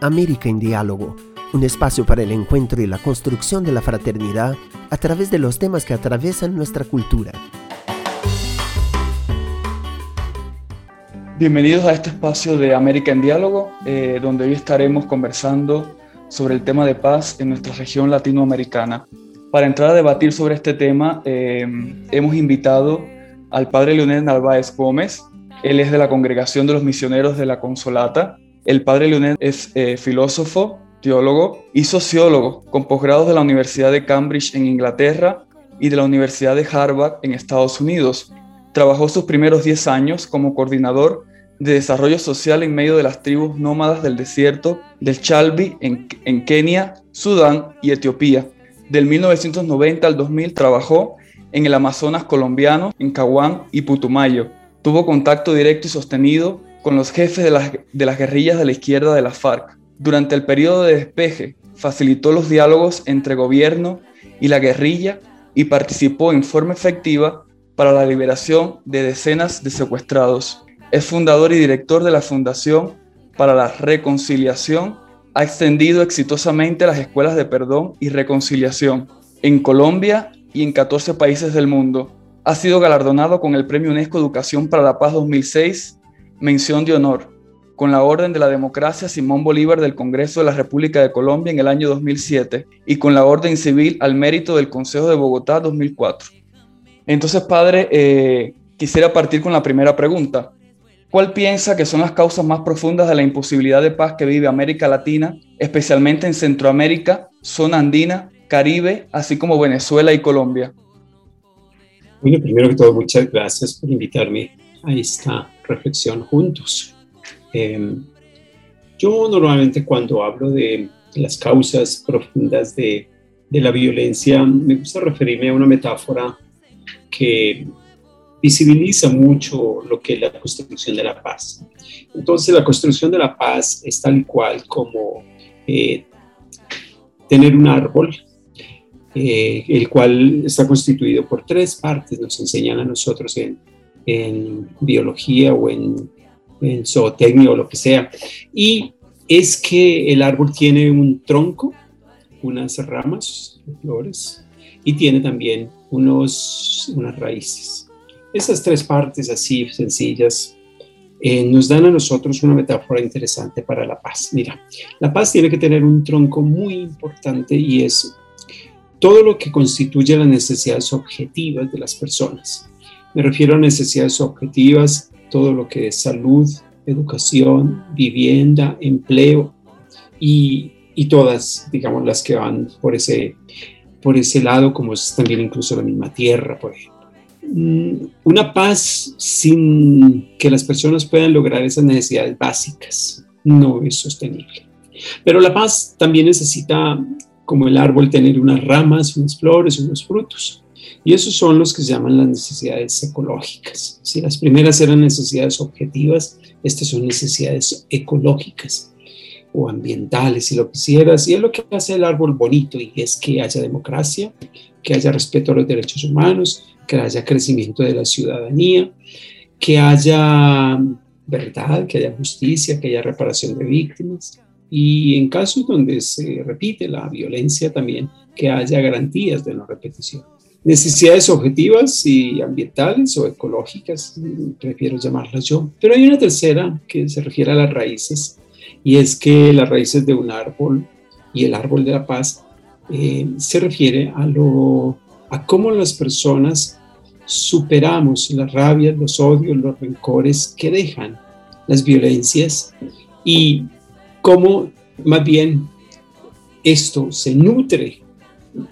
América en Diálogo, un espacio para el encuentro y la construcción de la fraternidad a través de los temas que atraviesan nuestra cultura. Bienvenidos a este espacio de América en Diálogo, eh, donde hoy estaremos conversando sobre el tema de paz en nuestra región latinoamericana. Para entrar a debatir sobre este tema, eh, hemos invitado al padre Leonel Narváez Gómez. Él es de la Congregación de los Misioneros de la Consolata. El padre Leonel es eh, filósofo, teólogo y sociólogo, con posgrados de la Universidad de Cambridge en Inglaterra y de la Universidad de Harvard en Estados Unidos. Trabajó sus primeros 10 años como coordinador de desarrollo social en medio de las tribus nómadas del desierto del Chalbi en, en Kenia, Sudán y Etiopía. Del 1990 al 2000 trabajó en el Amazonas colombiano, en Caguán y Putumayo. Tuvo contacto directo y sostenido con los jefes de las, de las guerrillas de la izquierda de la FARC. Durante el periodo de despeje, facilitó los diálogos entre gobierno y la guerrilla y participó en forma efectiva para la liberación de decenas de secuestrados. Es fundador y director de la Fundación para la Reconciliación. Ha extendido exitosamente las escuelas de perdón y reconciliación en Colombia y en 14 países del mundo. Ha sido galardonado con el Premio UNESCO Educación para la Paz 2006, mención de honor, con la Orden de la Democracia Simón Bolívar del Congreso de la República de Colombia en el año 2007 y con la Orden Civil al Mérito del Consejo de Bogotá 2004. Entonces, padre, eh, quisiera partir con la primera pregunta. ¿Cuál piensa que son las causas más profundas de la imposibilidad de paz que vive América Latina, especialmente en Centroamérica, zona andina Caribe, así como Venezuela y Colombia. Bueno, primero que todo, muchas gracias por invitarme a esta reflexión juntos. Em, yo normalmente cuando hablo de las causas profundas de, la violencia, me gusta referirme a una metáfora que visibiliza mucho lo que es la construcción de la paz. Entonces, la construcción de la paz es tal cual como eh, tener un árbol eh, el cual está constituido por tres partes, nos enseñan a nosotros en, biología o en, en zootecnia o lo que sea. Y es que el árbol tiene un tronco, unas ramas, flores, y tiene también unos, unas raíces. Esas tres partes así sencillas eh, nos dan a nosotros una metáfora interesante para la paz. Mira, la paz tiene que tener un tronco muy importante y es todo lo que constituye las necesidades objetivas de las personas. Me refiero a necesidades objetivas, todo lo que es salud, educación, vivienda, empleo y, todas, digamos, las que van por ese, por ese lado, como es también incluso la misma tierra, por ejemplo. Mm, una paz sin que las personas puedan lograr esas necesidades básicas no es sostenible. Pero la paz también necesita como el árbol tener unas ramas, unas flores, unos frutos. Y esos son los que se llaman las necesidades ecológicas. Si las primeras eran necesidades objetivas, estas son necesidades ecológicas o ambientales, si lo quisieras. Y es lo que hace el árbol bonito y es que haya democracia, que haya respeto a los derechos humanos, que haya crecimiento de la ciudadanía, que haya verdad, que haya justicia, que haya reparación de víctimas, y en casos donde se repite la violencia también que haya garantías de no repetición. Necesidades objetivas y ambientales o ecológicas, prefiero llamarlas yo. Pero hay una tercera que se refiere a las raíces y es que las raíces de un árbol y el árbol de la paz eh, se refiere a, lo, a cómo las personas superamos las rabias, los odios, los rencores que dejan las violencias y cómo más bien esto se nutre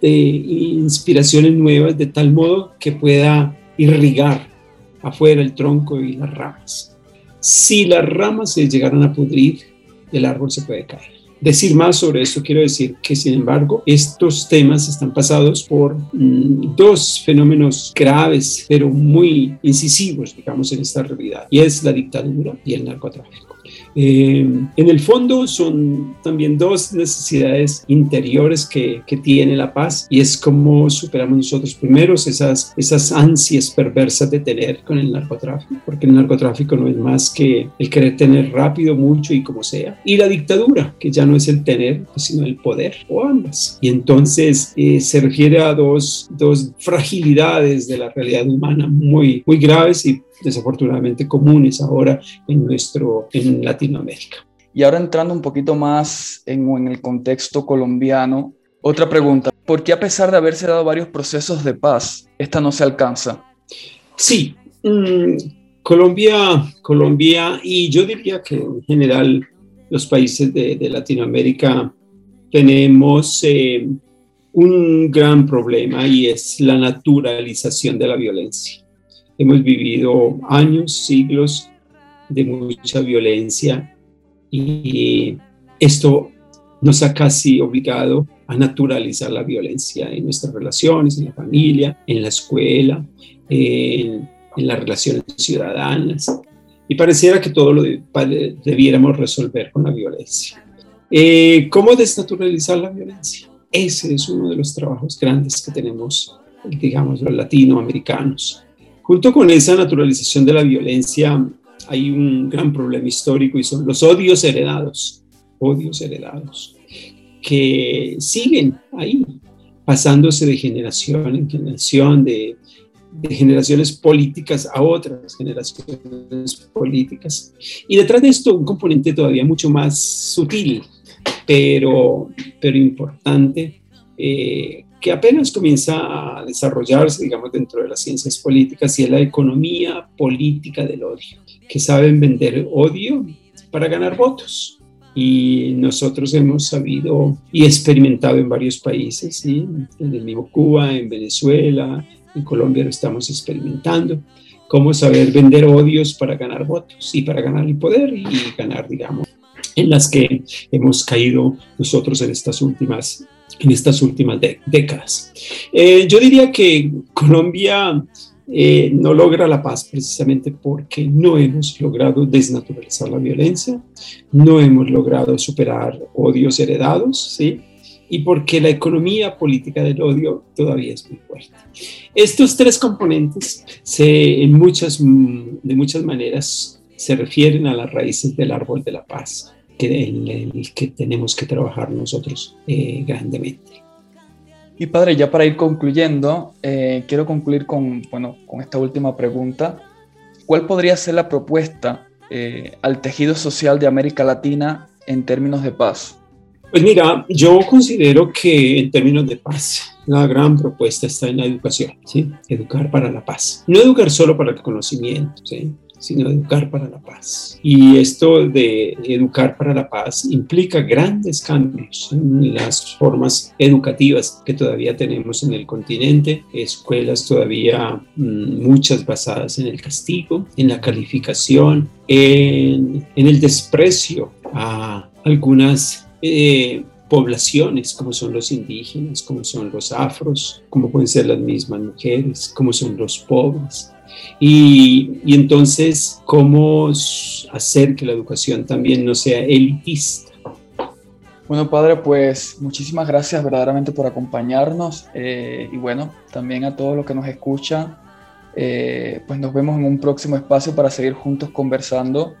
de inspiraciones nuevas de tal modo que pueda irrigar afuera el tronco y las ramas. Si las ramas se llegaran a pudrir, el árbol se puede caer. decir más sobre esto, quiero decir que, sin embargo, estos temas están pasados por mm, dos fenómenos graves, pero muy incisivos, digamos, en esta realidad, y es la dictadura y el narcotráfico. Eh, en el fondo son también dos necesidades interiores que, que, tiene la paz y es como superamos nosotros primero esas, esas ansias perversas de tener con el narcotráfico, porque el narcotráfico no es más que el querer tener rápido, mucho y como sea, y la dictadura, que ya no es el tener, sino el poder, o ambas. Y entonces eh, se refiere a dos, dos fragilidades de la realidad humana muy, muy graves y desafortunadamente comunes ahora en, nuestro, en Latinoamérica. Y ahora entrando un poquito más en, el contexto colombiano, otra pregunta, ¿por qué a pesar de haberse dado varios procesos de paz, esta no se alcanza? Sí, mm, Colombia, Colombia y yo diría que en general los países de, de Latinoamérica tenemos eh, un gran problema y es la naturalización de la violencia. Hemos vivido años, siglos de mucha violencia y esto nos ha casi obligado a naturalizar la violencia en nuestras relaciones, en la familia, en la escuela, en, las relaciones ciudadanas. Y pareciera que todo lo debiéramos resolver con la violencia. Eh, ¿Cómo desnaturalizar la violencia? Ese es uno de los trabajos grandes que tenemos, digamos, los latinoamericanos. Junto con esa naturalización de la violencia hay un gran problema histórico y son los odios heredados, odios heredados, que siguen ahí, pasándose de generación en generación, de, generaciones políticas a otras generaciones políticas. Y detrás de esto un componente todavía mucho más sutil, pero, pero importante, eh, que apenas comienza a desarrollarse, digamos, dentro de las ciencias políticas y es la economía política del odio, que saben vender odio para ganar votos. Y nosotros hemos sabido y experimentado en varios países, ¿sí? en el mismo Cuba, en Venezuela, en Colombia lo estamos experimentando, cómo saber vender odios para ganar votos y para ganar el poder y ganar, digamos, en las que hemos caído nosotros en estas últimas en estas últimas décadas. Eh, yo diría que Colombia eh, no logra la paz precisamente porque no hemos logrado desnaturalizar la violencia, no hemos logrado superar odios heredados, ¿sí? y porque la economía política del odio todavía es muy fuerte. Estos tres componentes se, en muchas, de muchas maneras se refieren a las raíces del árbol de la paz que, en el que tenemos que trabajar nosotros eh, grandemente. Y padre, ya para ir concluyendo, eh, quiero concluir con, bueno, con esta última pregunta. ¿Cuál podría ser la propuesta eh, al tejido social de América Latina en términos de paz? Pues mira, yo considero que en términos de paz, la gran propuesta está en la educación, ¿sí? Educar para la paz. No educar solo para el conocimiento, ¿sí? Sino educar para la paz. Y esto de educar para la paz implica grandes cambios en las formas educativas que todavía tenemos en el continente, escuelas todavía mm, muchas basadas en el castigo, en la calificación, en, el desprecio a algunas... Eh, poblaciones como son los indígenas, como son los afros, como pueden ser las mismas mujeres, como son los pobres. Y, entonces, ¿cómo hacer que la educación también no sea elitista? Bueno, padre, pues muchísimas gracias verdaderamente por acompañarnos eh, y bueno, también a todos los que nos escuchan, eh, pues nos vemos en un próximo espacio para seguir juntos conversando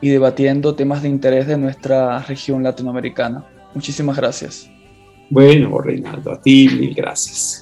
y debatiendo temas de interés de nuestra región latinoamericana. Muchísimas gracias. Bueno, Reinaldo, a ti mil gracias.